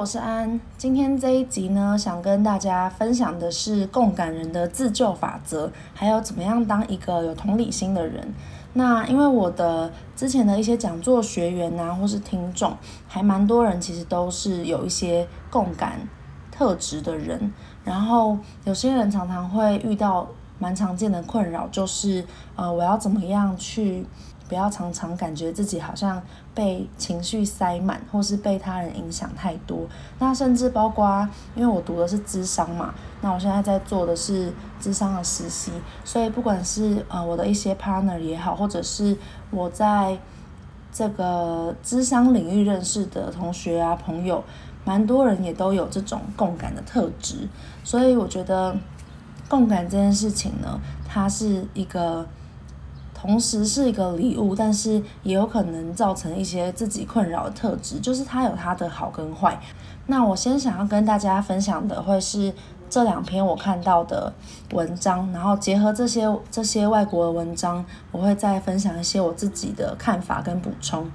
我是安，今天这一集呢，想跟大家分享的是共感人的自救法则，还有怎么样当一个有同理心的人。那因为我的之前的一些讲座学员啊，或是听众，还蛮多人其实都是有一些共感特质的人，然后有些人常常会遇到蛮常见的困扰，就是呃，我要怎么样去。不要常常感觉自己好像被情绪塞满，或是被他人影响太多。那甚至包括，因为我读的是咨商嘛，那我现在在做的是咨商的实习，所以不管是呃我的一些 partner 也好，或者是我在这个咨商领域认识的同学啊朋友，蛮多人也都有这种共感的特质。所以我觉得共感这件事情呢，它是一个。同时是一个礼物，但是也有可能造成一些自己困扰的特质，就是它有它的好跟坏。那我先想要跟大家分享的会是这两篇我看到的文章，然后结合这些这些外国的文章，我会再分享一些我自己的看法跟补充。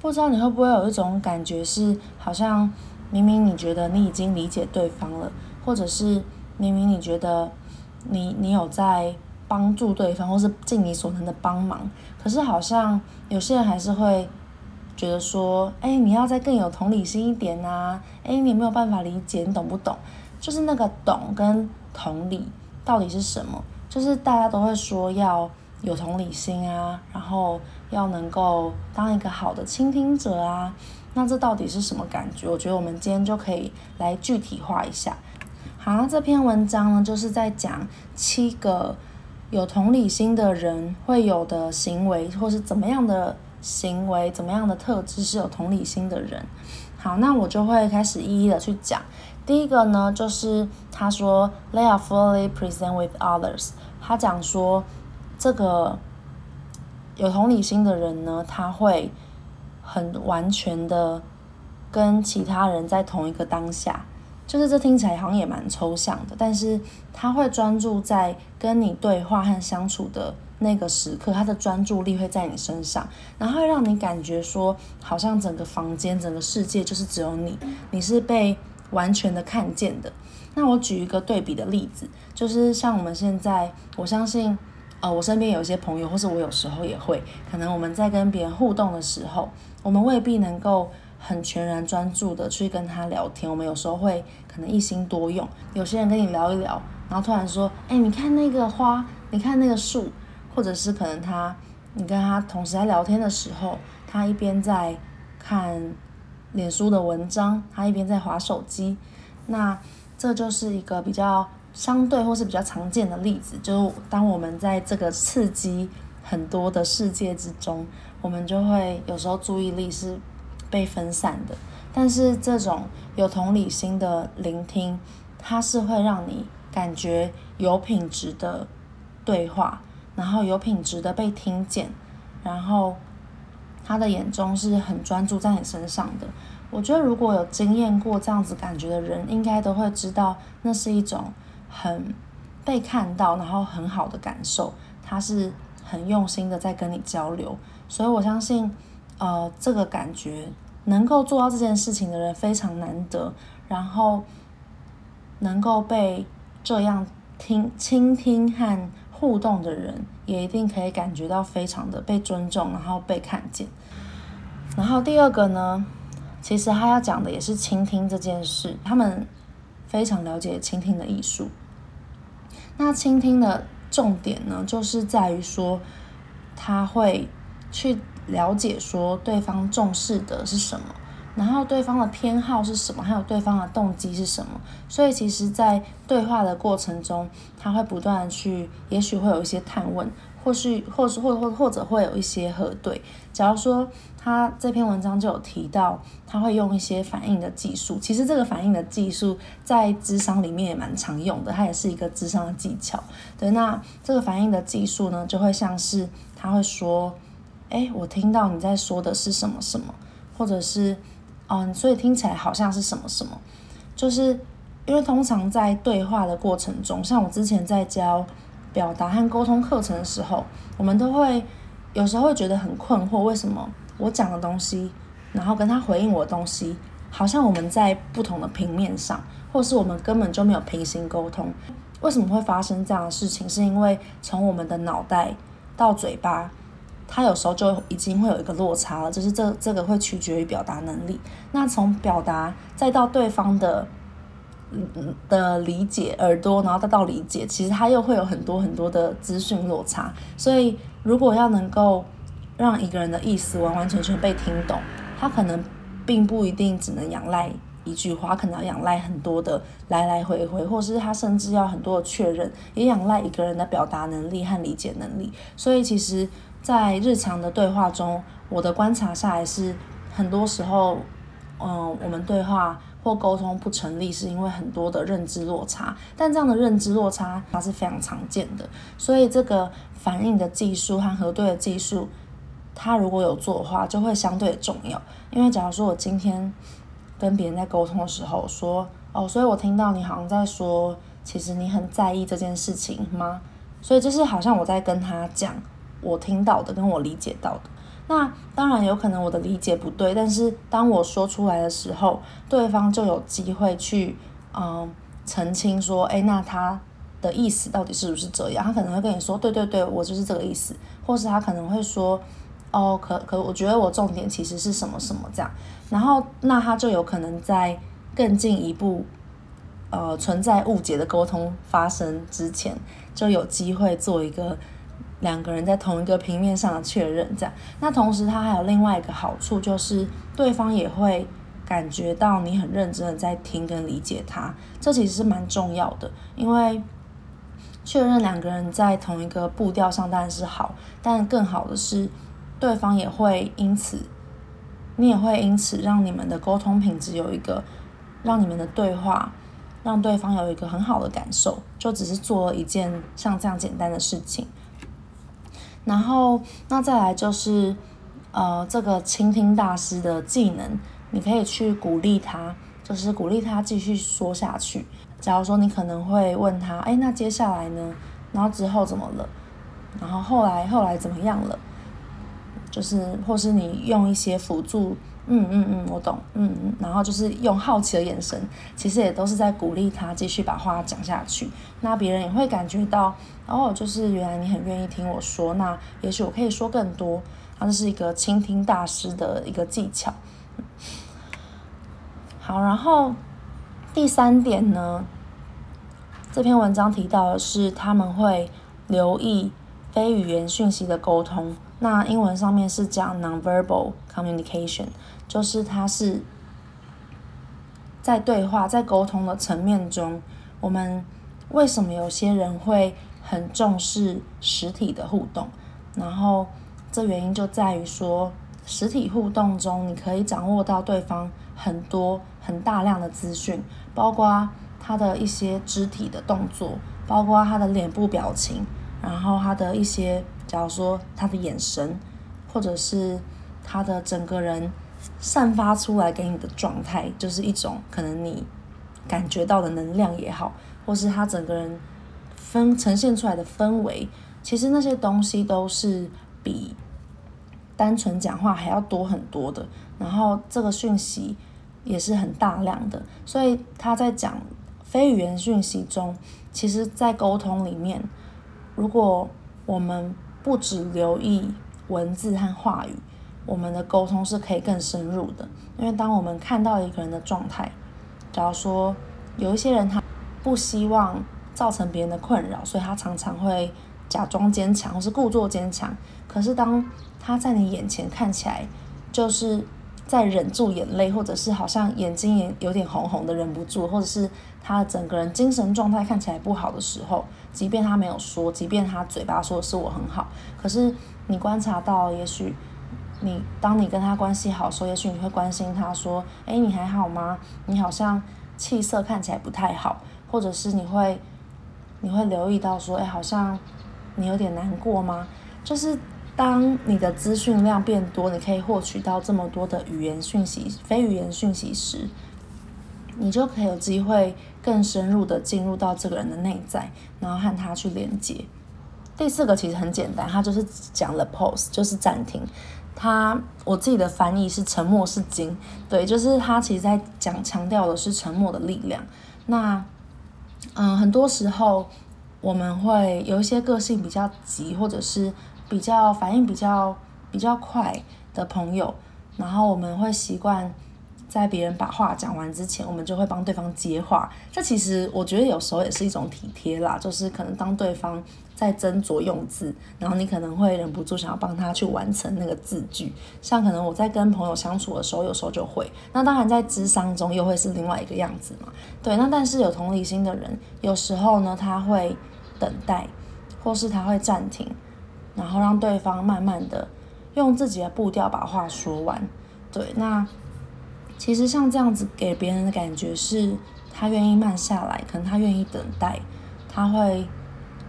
不知道你会不会有一种感觉是，好像明明你觉得你已经理解对方了，或者是明明你觉得你你有在。帮助对方，或是尽你所能的帮忙，可是好像有些人还是会觉得说，哎，你要再更有同理心一点啊，哎，你没有办法理解，你懂不懂？就是那个懂跟同理到底是什么？就是大家都会说要有同理心啊，然后要能够当一个好的倾听者啊，那这到底是什么感觉？我觉得我们今天就可以来具体化一下。好，那这篇文章呢，就是在讲七个。有同理心的人会有的行为，或是怎么样的行为，怎么样的特质是有同理心的人。好，那我就会开始一一的去讲。第一个呢，就是他说，They are fully present with others。他讲说，这个有同理心的人呢，他会很完全的跟其他人在同一个当下。就是这听起来好像也蛮抽象的，但是他会专注在跟你对话和相处的那个时刻，他的专注力会在你身上，然后让你感觉说，好像整个房间、整个世界就是只有你，你是被完全的看见的。那我举一个对比的例子，就是像我们现在，我相信，呃，我身边有一些朋友，或是我有时候也会，可能我们在跟别人互动的时候，我们未必能够。很全然专注的去跟他聊天，我们有时候会可能一心多用。有些人跟你聊一聊，然后突然说：“哎，你看那个花，你看那个树。”或者是可能他，你跟他同时在聊天的时候，他一边在看脸书的文章，他一边在划手机。那这就是一个比较相对或是比较常见的例子，就是当我们在这个刺激很多的世界之中，我们就会有时候注意力是。被分散的，但是这种有同理心的聆听，它是会让你感觉有品质的对话，然后有品质的被听见，然后他的眼中是很专注在你身上的。我觉得如果有经验过这样子感觉的人，应该都会知道那是一种很被看到，然后很好的感受。他是很用心的在跟你交流，所以我相信。呃，这个感觉能够做到这件事情的人非常难得，然后能够被这样听、倾听和互动的人，也一定可以感觉到非常的被尊重，然后被看见。然后第二个呢，其实他要讲的也是倾听这件事，他们非常了解倾听的艺术。那倾听的重点呢，就是在于说他会去。了解说对方重视的是什么，然后对方的偏好是什么，还有对方的动机是什么。所以其实，在对话的过程中，他会不断去，也许会有一些探问，或是或是或或或者会有一些核对。假如说他这篇文章就有提到，他会用一些反应的技术。其实这个反应的技术在智商里面也蛮常用的，它也是一个智商的技巧。对，那这个反应的技术呢，就会像是他会说：“诶，我听到你在说的是什么什么，或者是嗯，所以听起来好像是什么什么。”就是因为通常在对话的过程中，像我之前在教表达和沟通课程的时候，我们都会有时候会觉得很困惑，为什么我讲的东西，然后跟他回应我的东西，好像我们在不同的平面上，或是我们根本就没有平行沟通。为什么会发生这样的事情？是因为从我们的脑袋到嘴巴，他有时候就已经会有一个落差了，就是这这个会取决于表达能力。那从表达再到对方的。的理解耳朵，然后再到理解，其实他又会有很多很多的资讯落差。所以，如果要能够让一个人的意思完完全全被听懂，他可能并不一定只能仰赖一句话，可能要仰赖很多的来来回回，或是他甚至要很多的确认，也仰赖一个人的表达能力和理解能力。所以，其实，在日常的对话中，我的观察下来是，很多时候，嗯，我们对话。或沟通不成立，是因为很多的认知落差，但这样的认知落差它是非常常见的，所以这个反应的技术和核对的技术，它如果有做的话，就会相对重要。因为假如说我今天跟别人在沟通的时候说，哦，所以我听到你好像在说，其实你很在意这件事情吗？所以就是好像我在跟他讲我听到的，跟我理解到的。那当然有可能我的理解不对，但是当我说出来的时候，对方就有机会去嗯澄清说，诶，那他的意思到底是不是这样？他可能会跟你说，对对对，我就是这个意思，或是他可能会说，哦，可可我觉得我重点其实是什么什么这样，然后那他就有可能在更进一步呃存在误解的沟通发生之前，就有机会做一个。两个人在同一个平面上的确认，这样。那同时，它还有另外一个好处，就是对方也会感觉到你很认真的在听跟理解他。这其实是蛮重要的，因为确认两个人在同一个步调上当然是好，但更好的是，对方也会因此，你也会因此让你们的沟通品质有一个，让你们的对话，让对方有一个很好的感受。就只是做一件像这样简单的事情。然后，那再来就是，呃，这个倾听大师的技能，你可以去鼓励他，就是鼓励他继续说下去。假如说你可能会问他，哎，那接下来呢？然后之后怎么了？然后后来后来怎么样了？就是，或是你用一些辅助。嗯嗯嗯，我懂。嗯嗯，然后就是用好奇的眼神，其实也都是在鼓励他继续把话讲下去。那别人也会感觉到，哦，就是原来你很愿意听我说，那也许我可以说更多。它是一个倾听大师的一个技巧。好，然后第三点呢，这篇文章提到的是他们会留意非语言讯息的沟通。那英文上面是讲 nonverbal communication。就是它是在对话、在沟通的层面中，我们为什么有些人会很重视实体的互动？然后这原因就在于说，实体互动中你可以掌握到对方很多很大量的资讯，包括他的一些肢体的动作，包括他的脸部表情，然后他的一些，假如说他的眼神，或者是他的整个人。散发出来给你的状态，就是一种可能你感觉到的能量也好，或是他整个人分呈现出来的氛围，其实那些东西都是比单纯讲话还要多很多的。然后这个讯息也是很大量的，所以他在讲非语言讯息中，其实在沟通里面，如果我们不只留意文字和话语。我们的沟通是可以更深入的，因为当我们看到一个人的状态，假如说有一些人他不希望造成别人的困扰，所以他常常会假装坚强或是故作坚强。可是当他在你眼前看起来就是在忍住眼泪，或者是好像眼睛也有点红红的，忍不住，或者是他整个人精神状态看起来不好的时候，即便他没有说，即便他嘴巴说的是我很好，可是你观察到，也许你当你跟他关系好时候，也许你会关心他说，哎，你还好吗？你好像气色看起来不太好，或者是你会你会留意到说，哎，好像你有点难过吗？就是。当你的资讯量变多，你可以获取到这么多的语言讯息、非语言讯息时，你就可以有机会更深入的进入到这个人的内在，然后和他去连接。第四个其实很简单，它就是讲了 pause，就是暂停。它我自己的翻译是沉默是金，对，就是它其实在讲强调的是沉默的力量。那嗯，很多时候我们会有一些个性比较急，或者是。比较反应比较比较快的朋友，然后我们会习惯在别人把话讲完之前，我们就会帮对方接话。这其实我觉得有时候也是一种体贴啦，就是可能当对方在斟酌用字，然后你可能会忍不住想要帮他去完成那个字句。像可能我在跟朋友相处的时候，有时候就会。那当然在智商中又会是另外一个样子嘛。对，那但是有同理心的人，有时候呢他会等待，或是他会暂停。然后让对方慢慢的用自己的步调把话说完，对，那其实像这样子给别人的感觉是，他愿意慢下来，可能他愿意等待，他会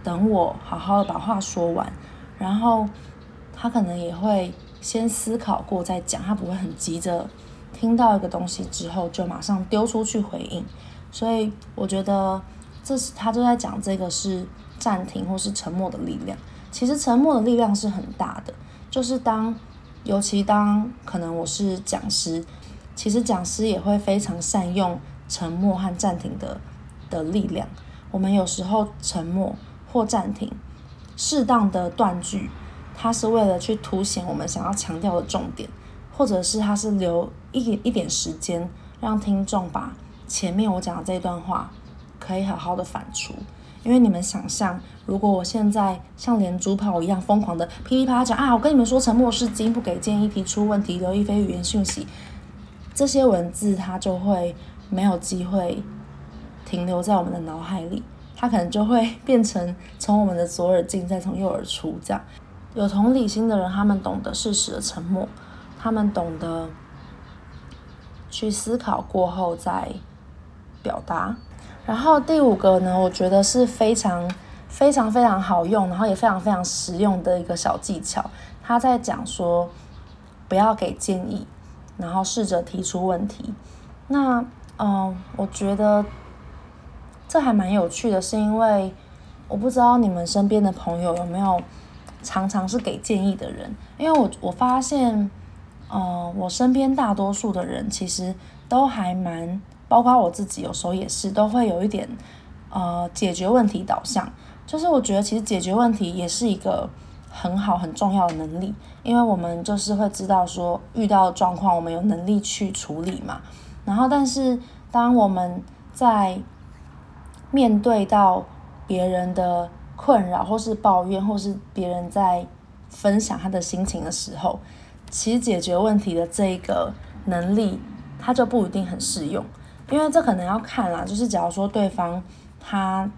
等我好好的把话说完，然后他可能也会先思考过再讲，他不会很急着听到一个东西之后就马上丢出去回应，所以我觉得这是他就在讲这个是暂停或是沉默的力量。其实沉默的力量是很大的，就是当，尤其当可能我是讲师，其实讲师也会非常善用沉默和暂停的的力量。我们有时候沉默或暂停，适当的断句，它是为了去凸显我们想要强调的重点，或者是它是留一点一点时间，让听众把前面我讲的这段话可以好好的反刍。因为你们想象，如果我现在像连珠炮一样疯狂的噼里啪啦讲啊，我跟你们说沉默是金，不给建议，提出问题，留意非语言讯息，这些文字它就会没有机会停留在我们的脑海里，它可能就会变成从我们的左耳进，再从右耳出。这样，有同理心的人，他们懂得适时的沉默，他们懂得去思考过后再表达。然后第五个呢，我觉得是非常非常非常好用，然后也非常非常实用的一个小技巧。他在讲说，不要给建议，然后试着提出问题。那嗯、我觉得这还蛮有趣的，是因为我不知道你们身边的朋友有没有常常是给建议的人，因为我我发现，呃，我身边大多数的人其实都还蛮。包括我自己，有时候也是都会有一点，呃，解决问题导向。就是我觉得其实解决问题也是一个很好很重要的能力，因为我们就是会知道说遇到状况，我们有能力去处理嘛。然后，但是当我们在面对到别人的困扰，或是抱怨，或是别人在分享他的心情的时候，其实解决问题的这一个能力，它就不一定很适用。因为这可能要看啦，就是假如说对方他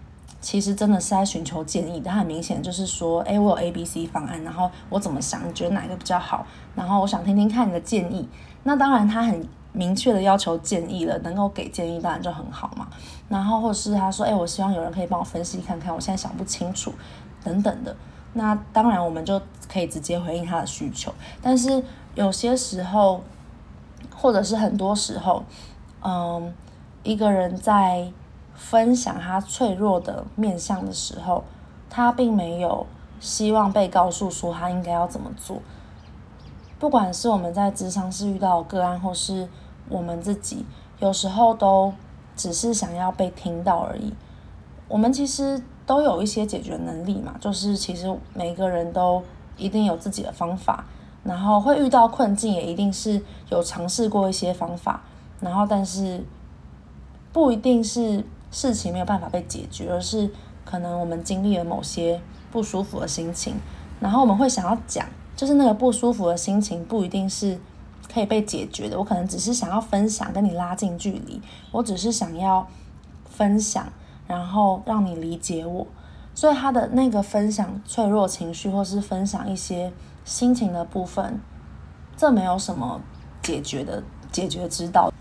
其实真的是在寻求建议，他很明显就是说，诶，我有 A、B、C 方案，然后我怎么想，你觉得哪个比较好？然后我想听听看你的建议。那当然他很明确的要求建议了，能够给建议当然就很好嘛。然后或者是他说，诶，我希望有人可以帮我分析看看，我现在想不清楚等等的。那当然我们就可以直接回应他的需求。但是有些时候，或者是很多时候，嗯。一个人在分享他脆弱的面相的时候，他并没有希望被告诉说他应该要怎么做。不管是我们在职场是遇到个案，或是我们自己，有时候都只是想要被听到而已。我们其实都有一些解决能力嘛，就是其实每个人都一定有自己的方法，然后会遇到困境，也一定是有尝试过一些方法，然后但是。不一定是事情没有办法被解决，而是可能我们经历了某些不舒服的心情，然后我们会想要讲，就是那个不舒服的心情不一定是可以被解决的，我可能只是想要分享，跟你拉近距离，我只是想要分享，然后让你理解我。所以他的那个分享脆弱情绪，或是分享一些心情的部分，这没有什么解决的解决之道。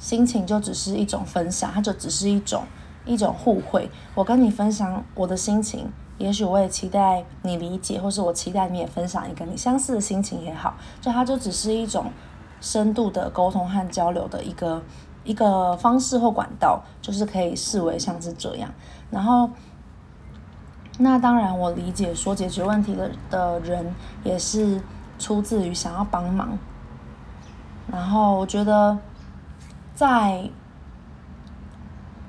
心情就只是一种分享，它就只是一种一种互惠。我跟你分享我的心情，也许我也期待你理解，或是我期待你也分享一个你相似的心情也好。就它就只是一种深度的沟通和交流的一个一个方式或管道，就是可以视为像是这样。然后。那当然，我理解说解决问题的的人也是出自于想要帮忙。然后我觉得，在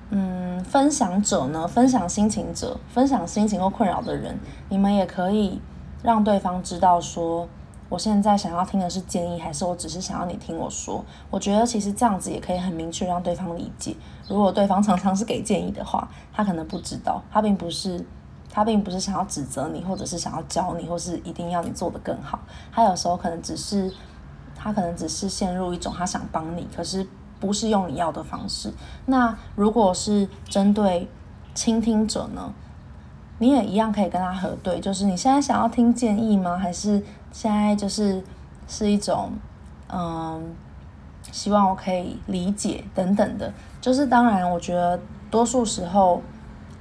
嗯，分享者呢，分享心情者，分享心情或困扰的人，你们也可以让对方知道说，我现在想要听的是建议，还是我只是想要你听我说。我觉得其实这样子也可以很明确让对方理解。如果对方常常是给建议的话，他可能不知道，他并不是。他并不是想要指责你，或者是想要教你，或是一定要你做得更好。他有时候可能只是，他可能只是陷入一种他想帮你，可是不是用你要的方式。那如果是针对倾听者呢？你也一样可以跟他核对，就是你现在想要听建议吗？还是现在就是是一种嗯，希望我可以理解等等的。就是当然，我觉得多数时候。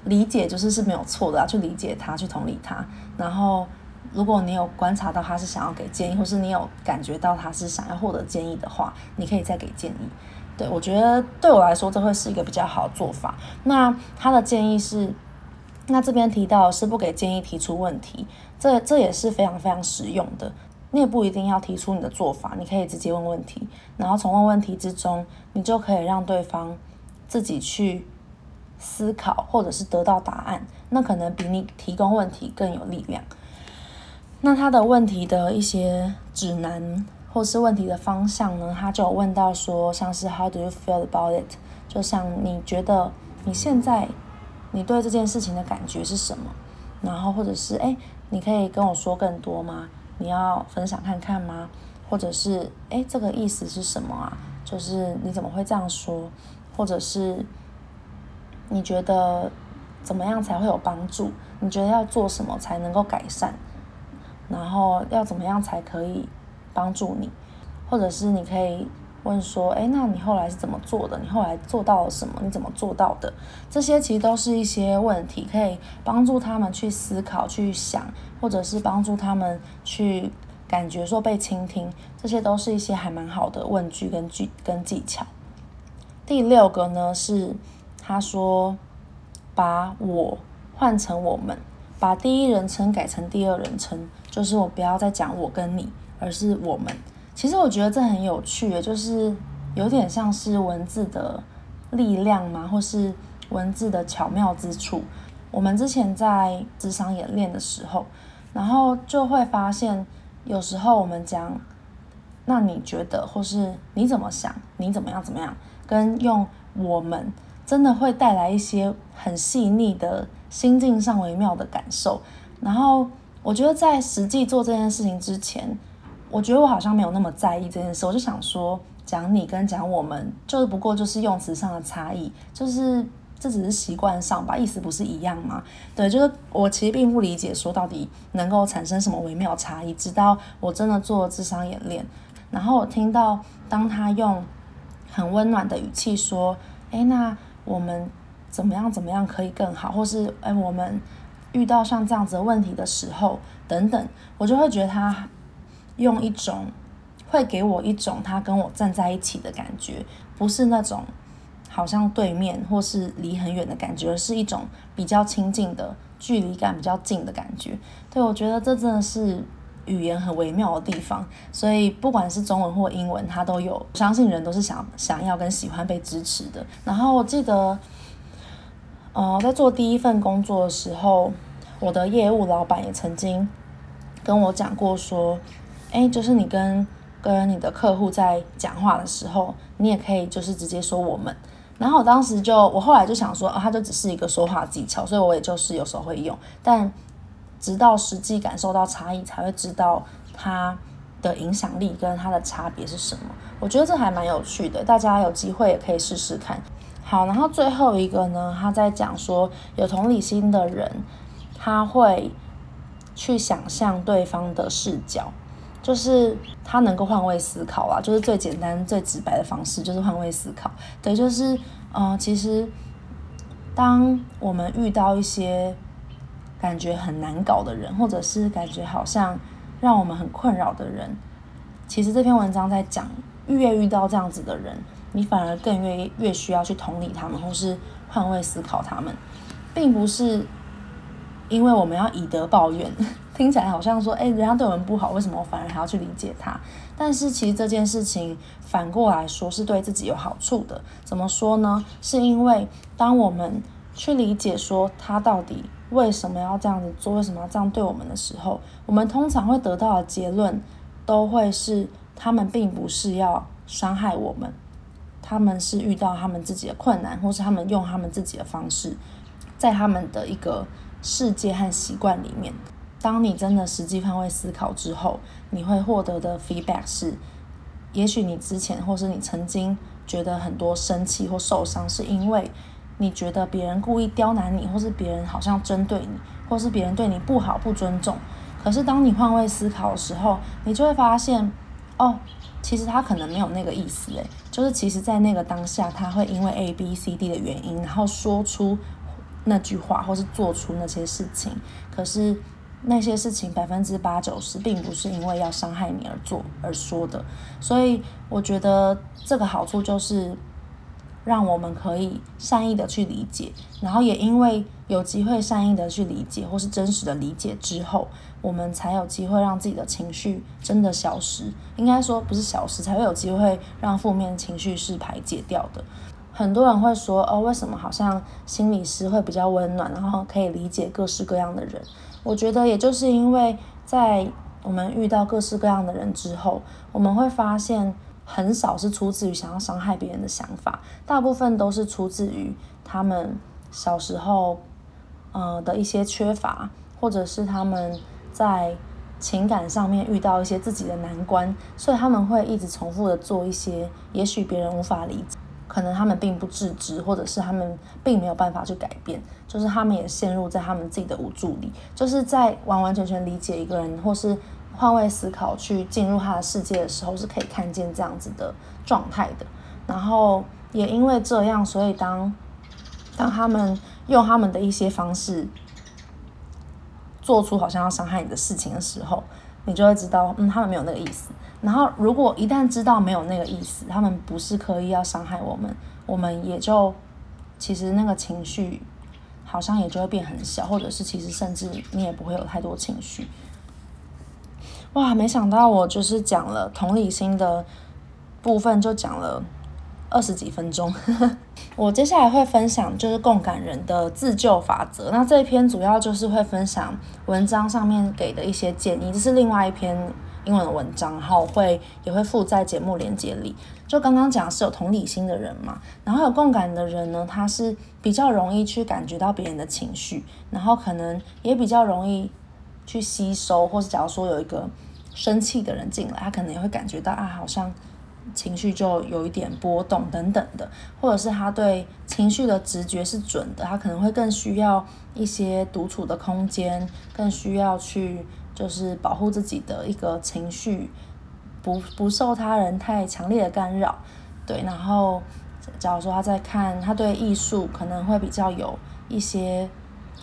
理解就是是没有错的要，去理解他，去同理他。然后，如果你有观察到他是想要给建议，或是你有感觉到他是想要获得建议的话，你可以再给建议。对，我觉得对我来说，这会是一个比较好的做法。那他的建议是，那这边提到是不给建议，提出问题，这这也是非常非常实用的。你也不一定要提出你的做法，你可以直接问问题，然后从问问题之中，你就可以让对方自己去。思考或者是得到答案，那可能比你提供问题更有力量。那他的问题的一些指南或是问题的方向呢？他就有问到说，像是 How do you feel about it？就像你觉得你现在你对这件事情的感觉是什么？然后或者是诶，你可以跟我说更多吗？你要分享看看吗？或者是诶，这个意思是什么啊？就是你怎么会这样说？或者是？你觉得怎么样才会有帮助？你觉得要做什么才能够改善？然后要怎么样才可以帮助你？或者是你可以问说：“诶，那你后来是怎么做的？你后来做到了什么？你怎么做到的？”这些其实都是一些问题，可以帮助他们去思考、去想，或者是帮助他们去感觉说被倾听。这些都是一些还蛮好的问句跟句跟技巧。第六个呢是。他说：“把我换成我们，把第一人称改成第二人称，就是我不要再讲我跟你，而是我们。其实我觉得这很有趣，就是有点像是文字的力量嘛，或是文字的巧妙之处。我们之前在咨商演练的时候，然后就会发现，有时候我们讲，那你觉得，或是你怎么想，你怎么样怎么样，跟用我们。”真的会带来一些很细腻的心境上微妙的感受。然后我觉得在实际做这件事情之前，我觉得我好像没有那么在意这件事。我就想说，讲你跟讲我们，就是不过就是用词上的差异，就是这只是习惯上吧，意思不是一样吗？对，就是我其实并不理解说到底能够产生什么微妙差异。直到我真的做了智商演练，然后我听到当他用很温暖的语气说：“诶，那。”我们怎么样怎么样可以更好，或是哎，我们遇到像这样子的问题的时候，等等，我就会觉得他用一种会给我一种他跟我站在一起的感觉，不是那种好像对面或是离很远的感觉，而是一种比较亲近的距离感比较近的感觉。对，我觉得这真的是。语言很微妙的地方，所以不管是中文或英文，它都有。相信人都是想想要跟喜欢被支持的。然后我记得，呃，在做第一份工作的时候，我的业务老板也曾经跟我讲过，说，哎，就是你跟跟你的客户在讲话的时候，你也可以就是直接说我们。然后我当时就，我后来就想说，啊，它就只是一个说话技巧，所以我也就是有时候会用，但。直到实际感受到差异，才会知道它的影响力跟它的差别是什么？我觉得这还蛮有趣的，大家有机会也可以试试看。好，然后最后一个呢，他在讲说有同理心的人，他会去想象对方的视角，就是他能够换位思考啊，就是最简单最直白的方式就是换位思考。对，就是嗯、其实当我们遇到一些感觉很难搞的人，或者是感觉好像让我们很困扰的人，其实这篇文章在讲，越遇到这样子的人。你反而更越越需要去同理他们，或是换位思考他们，并不是因为我们要以德报怨，听起来好像说，哎，人家对我们不好，为什么我反而还要去理解他？但是其实这件事情反过来说是对自己有好处的。怎么说呢？是因为当我们去理解说他到底为什么要这样子做，为什么要这样对我们的时候，我们通常会得到的结论都会是他们并不是要伤害我们。他们是遇到他们自己的困难，或是他们用他们自己的方式，在他们的一个世界和习惯里面。当你真的实际换位思考之后，你会获得的 feedback 是：也许你之前或是你曾经觉得很多生气或受伤，是因为你觉得别人故意刁难你，或是别人好像针对你，或是别人对你不好、不尊重。可是当你换位思考的时候，你就会发现，哦。其实他可能没有那个意思，诶，就是其实，在那个当下，他会因为 A、B、C、D 的原因，然后说出那句话，或是做出那些事情。可是那些事情百分之八九十，并不是因为要伤害你而做而说的。所以我觉得这个好处就是。让我们可以善意的去理解，然后也因为有机会善意的去理解，或是真实的理解之后，我们才有机会让自己的情绪真的消失。应该说不是消失，才会有机会让负面情绪是排解掉的。很多人会说，哦，为什么好像心理师会比较温暖，然后可以理解各式各样的人？我觉得也就是因为在我们遇到各式各样的人之后，我们会发现。很少是出自于想要伤害别人的想法，大部分都是出自于他们小时候，呃的一些缺乏，或者是他们在情感上面遇到一些自己的难关，所以他们会一直重复的做一些，也许别人无法理解，可能他们并不自知，或者是他们并没有办法去改变，就是他们也陷入在他们自己的无助里，就是在完完全全理解一个人，或是。换位思考去进入他的世界的时候，是可以看见这样子的状态的。然后也因为这样，所以当当他们用他们的一些方式做出好像要伤害你的事情的时候，你就会知道，嗯，他们没有那个意思。然后如果一旦知道没有那个意思，他们不是刻意要伤害我们，我们也就其实那个情绪好像也就会变很小，或者是其实甚至你也不会有太多情绪。哇，没想到我就是讲了同理心的部分，就讲了二十几分钟。我接下来会分享就是共感人的自救法则。那这一篇主要就是会分享文章上面给的一些建议，这是另外一篇英文的文章，然后会也会附在节目连接里。就刚刚讲是有同理心的人嘛，然后有共感的人呢，他是比较容易去感觉到别人的情绪，然后可能也比较容易。去吸收，或是假如说有一个生气的人进来，他可能也会感觉到啊，好像情绪就有一点波动等等的，或者是他对情绪的直觉是准的，他可能会更需要一些独处的空间，更需要去就是保护自己的一个情绪，不不受他人太强烈的干扰。对，然后假如说他在看，他对艺术可能会比较有一些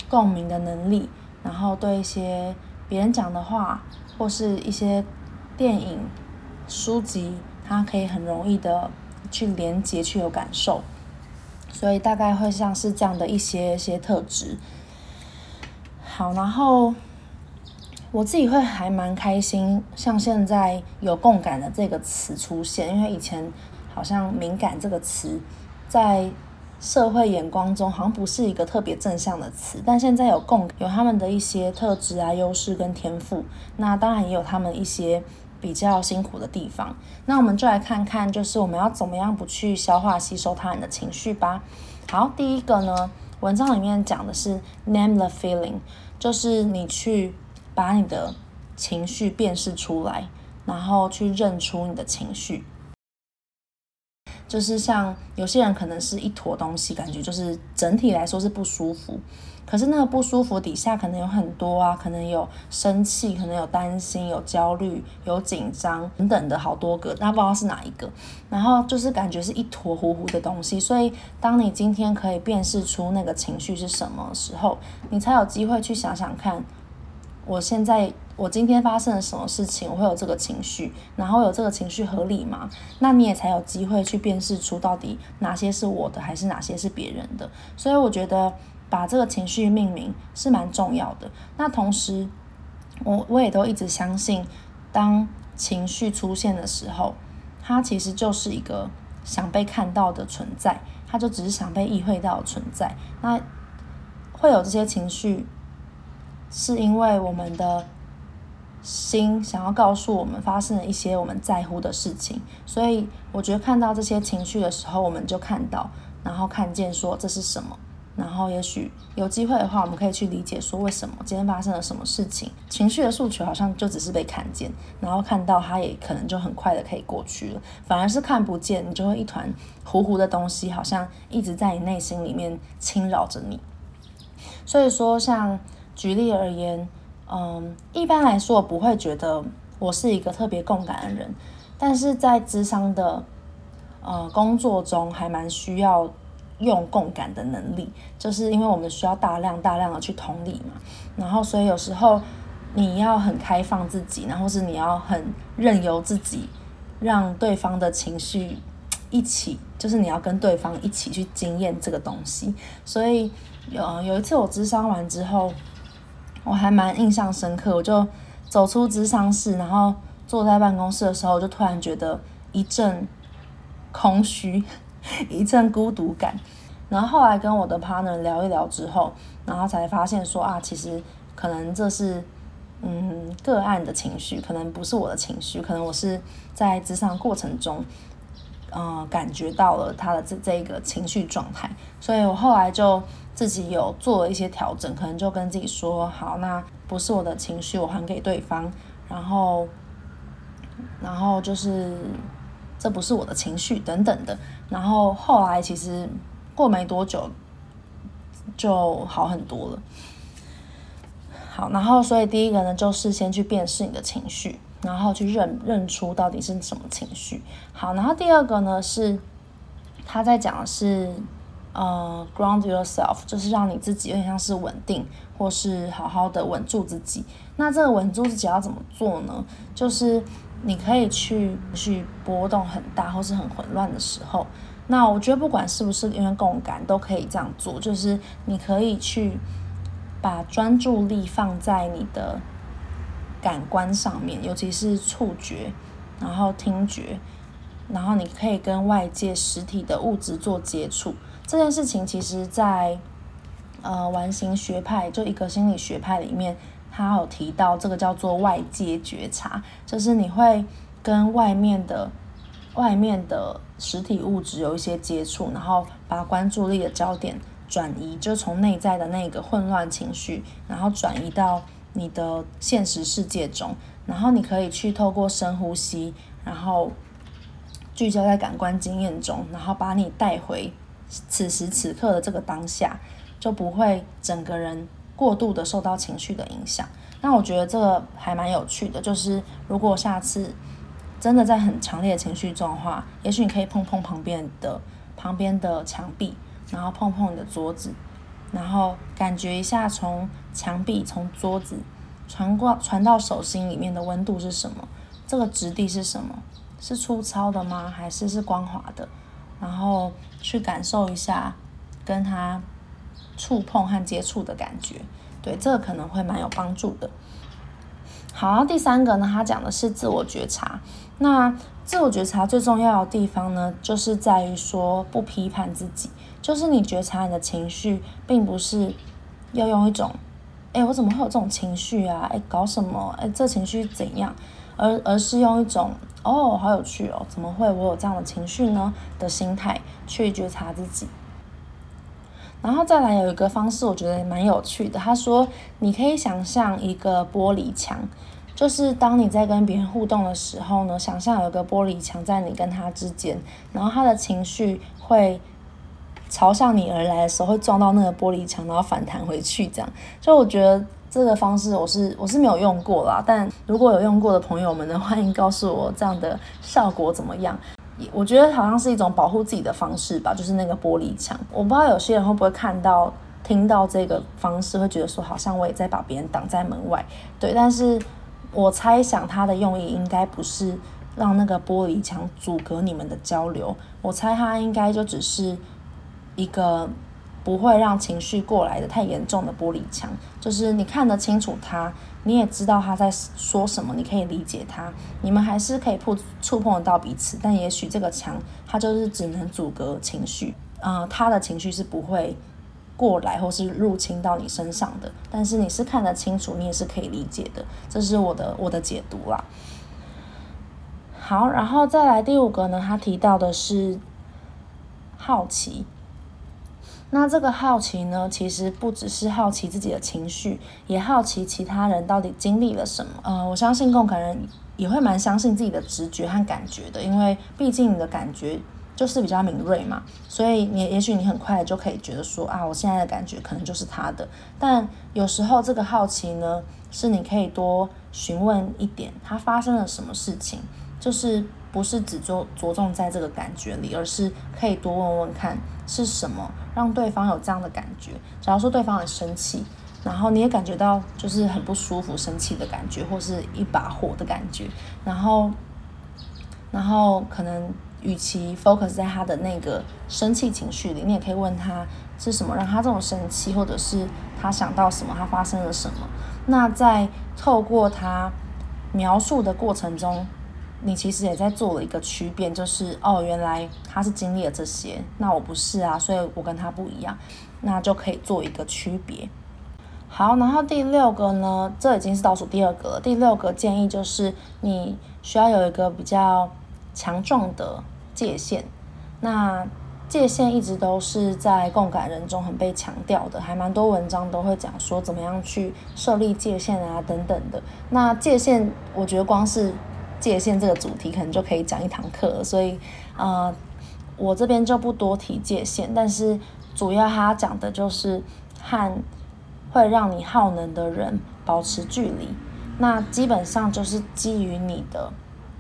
共鸣的能力。然后对一些别人讲的话，或是一些电影、书籍，他可以很容易的去连接、去有感受，所以大概会像是这样的一些一些特质。好，然后我自己会还蛮开心，像现在有共感的这个词出现，因为以前好像敏感这个词在。社会眼光中好像不是一个特别正向的词，但现在有共有他们的一些特质啊、优势跟天赋，那当然也有他们一些比较辛苦的地方。那我们就来看看，就是我们要怎么样不去消化吸收他人的情绪吧。好，第一个呢，文章里面讲的是 name the feeling，就是你去把你的情绪辨识出来。然后去认出你的情绪。就是像有些人可能是一坨东西，感觉就是整体来说是不舒服，可是那个不舒服底下可能有很多啊，可能有生气，可能有担心，有焦虑，有紧张等等的好多个，但不知道是哪一个。然后就是感觉是一坨糊糊的东西，所以当你今天可以辨识出那个？情绪是什么时候，你才有机会去想想看，我现在。我今天发生了什么事情，我会有这个？情绪，然后有这个？情绪合理吗？那你也才有机会去辨识出到底哪些是我的，还是哪些是别人的。所以我觉得把这个情绪命名是蛮重要的。那同时，我我也都一直相信，当情绪出现的时候，它其实就是一个想被看到的存在，它就只是想被意会到的存在。那会有这些情绪，是因为我们的。心想要告诉我们发生了一些我们在乎的事情，所以我觉得看到这些情绪的时候，我们就看到，然后看见说这是什么，然后也许有机会的话，我们可以去理解说为什么今天发生了什么事情。情绪的诉求好像就只是被看见，然后看到它也可能就很快的可以过去了，反而是看不见，你就会一团糊糊的东西，好像一直在你内心里面侵扰着你。所以说，像举例而言。嗯，一般来说，我不会觉得我是一个特别共感的人，但是在智商的呃工作中，还蛮需要用共感的能力，就是因为我们需要大量大量的去同理嘛，然后所以有时候你要很开放自己，然后是你要很任由自己，让对方的情绪一起，就是你要跟对方一起去经验这个东西，所以有有一次我智商完之后。我还蛮印象深刻，我就走出智商室，然后坐在办公室的时候，我就突然觉得一阵空虚，一阵孤独感。然后后来跟我的 partner 聊一聊之后，然后才发现说啊，其实可能这是嗯个案的情绪，可能不是我的情绪，可能我是在职场过程中，呃，感觉到了他的这这个情绪状态，所以我后来就。自己有做了一些调整，可能就跟自己说好，那不是我的情绪，我还给对方，然后，然后就是这不是我的情绪等等的，然后后来其实过没多久就好很多了。好，然后所以第一个呢，就是先去辨识你的情绪，然后去认认出到底是什么情绪。好，然后第二个呢是他在讲的是。呃，ground yourself 就是让你自己有点像是稳定，或是好好的稳住自己。那这个稳住自己要怎么做呢？就是你可以去去波动很大或是很混乱的时候，那我觉得不管是不是因为共感，都可以这样做。就是你可以去把专注力放在你的感官上面，尤其是触觉，然后听觉，然后你可以跟外界实体的物质做接触。这件事情其实在，呃，完形学派就一个心理学派里面，他有提到这个叫做外界觉察，就是你会跟外面的、外面的实体物质有一些接触，然后把关注力的焦点转移，就从内在的那个混乱情绪，然后转移到你的现实世界中，然后你可以去透过深呼吸，然后聚焦在感官经验中，然后把你带回。此时此刻的这个当下，就不会整个人过度的受到情绪的影响。那我觉得这个还蛮有趣的，就是如果下次真的在很强烈的情绪中的话，也许你可以碰碰旁边的旁边的墙壁，然后碰碰你的桌子，然后感觉一下从墙壁、从桌子传过传到手心里面的温度是什么？这个质地是什么？是粗糙的吗？还是是光滑的？然后去感受一下跟他触碰和接触的感觉，对，这个可能会蛮有帮助的。好，第三个呢，他讲的是自我觉察。那自我觉察最重要的地方呢，就是在于说不批判自己，就是你觉察你的情绪，并不是要用一种，哎，我怎么会有这种情绪啊？哎，搞什么？哎，这情绪怎样？而而是用一种。哦，好有趣哦！怎么会我有这样的情绪呢？的心态去觉察自己，然后再来有一个方式，我觉得也蛮有趣的。他说，你可以想象一个玻璃墙，就是当你在跟别人互动的时候呢，想象有个玻璃墙在你跟他之间，然后他的情绪会朝向你而来的时候，会撞到那个玻璃墙，然后反弹回去，这样。就我觉得这个方式，我是我是没有用过啦，但如果有用过的朋友们呢，欢迎告诉我这样的效果怎么样。我觉得好像是一种保护自己的方式吧，就是那个玻璃墙。我不知道有些人会不会看到、听到这个方式，会觉得说好像我也在把别人挡在门外。对，但是我猜想他的用意应该不是让那个玻璃墙阻隔你们的交流，我猜他应该就只是一个。不会让情绪过来的太严重的玻璃墙，就是你看得清楚他，你也知道他在说什么，你可以理解他，你们还是可以触触碰得到彼此，但也许这个墙它就是只能阻隔情绪，呃，他的情绪是不会过来或是入侵到你身上的，但是你是看得清楚，你也是可以理解的，这是我的我的解读啦。好，然后再来第五个呢，他提到的是好奇。那这个好奇呢，其实不只是好奇自己的情绪，也好奇其他人到底经历了什么。呃，我相信共感人也会蛮相信自己的直觉和感觉的，因为毕竟你的感觉就是比较敏锐嘛，所以你也许你很快就可以觉得说啊，我现在的感觉可能就是他的。但有时候这个好奇呢，是你可以多询问一点，他发生了什么事情，就是不是只着着重在这个感觉里，而是可以多问问看是什么。让对方有这样的感觉。假如说对方很生气，然后你也感觉到就是很不舒服、生气的感觉，或是一把火的感觉，然后，然后可能与其 focus 在他的那个生气情绪里，你也可以问他是什么让他这种生气，或者是他想到什么，他发生了什么。那在透过他描述的过程中。你其实也在做了一个区别，就是哦，原来他是经历了这些，那我不是啊，所以我跟他不一样，那就可以做一个区别。好，然后第六个呢，这已经是倒数第二个了。第六个建议就是你需要有一个比较强壮的界限。那界限一直都是在共感人中很被强调的，还蛮多文章都会讲说怎么样去设立界限啊等等的。那界限，我觉得光是界限这个主题可能就可以讲一堂课，所以，呃，我这边就不多提界限，但是主要他讲的就是和会让你耗能的人保持距离。那基本上就是基于你的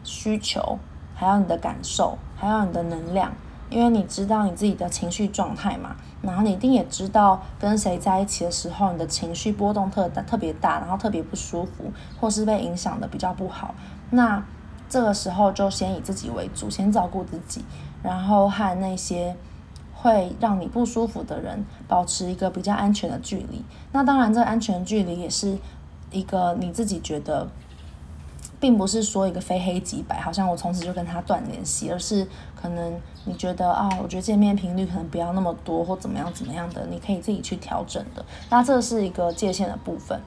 需求，还有你的感受，还有你的能量，因为你知道你自己的情绪状态嘛，然后你一定也知道跟谁在一起的时候，你的情绪波动特，特别大，然后特别不舒服，或是被影响的比较不好。那这个时候就先以自己为主，先照顾自己，然后和那些会让你不舒服的人保持一个比较安全的距离。那当然，这安全距离也是一个你自己觉得，并不是说一个非黑即白，好像我从此就跟他断联系，而是可能你觉得啊，我觉得见面频率可能不要那么多，或怎么样怎么样的，你可以自己去调整的。那这是一个界限的部分。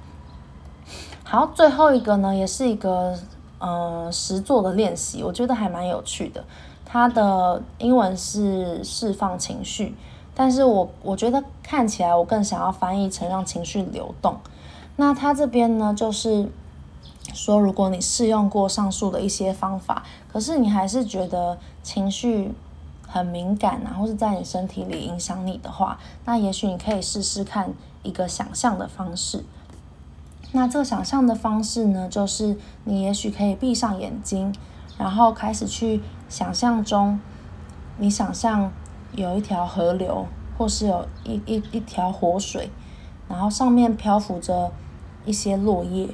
好，最后一个呢，也是一个。呃，实作的练习，我觉得还蛮有趣的。它的英文是释放情绪，但是我我觉得看起来我更想要翻译成让情绪流动。那它这边呢，就是说，如果你试用过上述的一些方法，可是你还是觉得情绪很敏感啊，或是在你身体里影响你的话，那也许你可以试试看一个想象的方式。那这个想象的方式呢，就是你也许可以闭上眼睛，然后开始去想象中，你想象有一条河流，或是有一一一条活水，然后上面漂浮着一些落叶，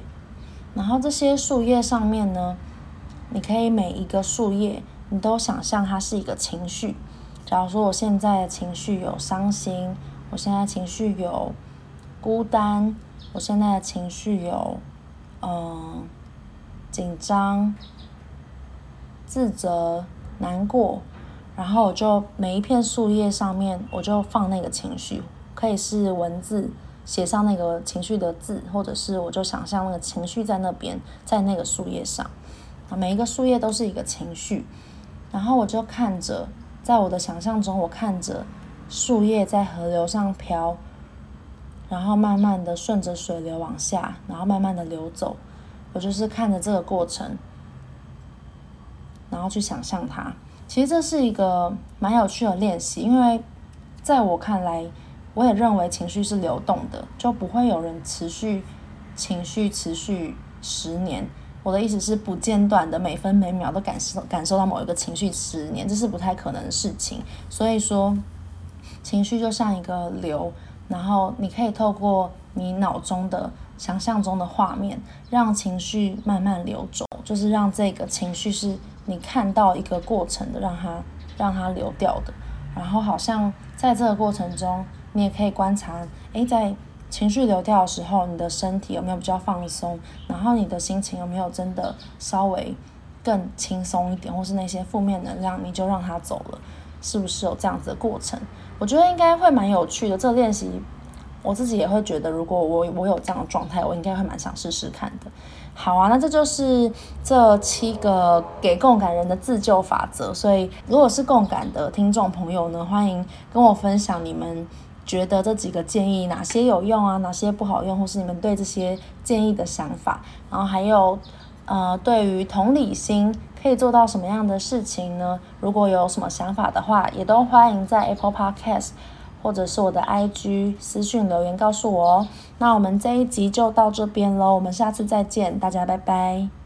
然后这些树叶上面呢，你可以每一个树叶，你都想象它是一个情绪。假如说我现在的情绪有伤心，我现在情绪有孤单。我现在的情绪有，嗯，紧张、自责、难过，然后我就每一片树叶上面，我就放那个情绪，可以是文字写上那个情绪的字，或者是我就想象那个情绪在那边，在那个树叶上，啊，每一个树叶都是一个情绪，然后我就看着，在我的想象中，我看着树叶在河流上飘。然后慢慢的顺着水流往下，然后慢慢的流走。我就是看着这个过程，然后去想象它。其实这是一个蛮有趣的练习，因为在我看来，我也认为情绪是流动的，就不会有人持续情绪持续十年。我的意思是不间断的，每分每秒都感受感受到某一个情绪十年，这是不太可能的事情。所以说，情绪就像一个流，然后你可以透过你脑中的想象中的画面，让情绪慢慢流走，就是让这个情绪是你看到一个过程的，让它让它流掉的。然后好像在这个过程中，你也可以观察，诶，在情绪流掉的时候，你的身体有没有比较放松？然后你的心情有没有真的稍微更轻松一点？或是那些负面能量，你就让它走了，是不是有这样子的过程？我觉得应该会蛮有趣的。这个练习。我自己也会觉得，如果我我有这样的状态，我应该会蛮想试试看的。好啊，那这就是这七个给共感人的自救法则。所以，如果是共感的听众朋友呢，欢迎跟我分享你们觉得这几个建议哪些有用啊，哪些不好用，或是你们对这些建议的想法。然后还有，呃，对于同理心可以做到什么样的事情呢？如果有什么想法的话，也都欢迎在 Apple Podcast。或者是我的 IG 私讯留言告诉我哦。那我们这一集就到这边喽，我们下次再见，大家拜拜。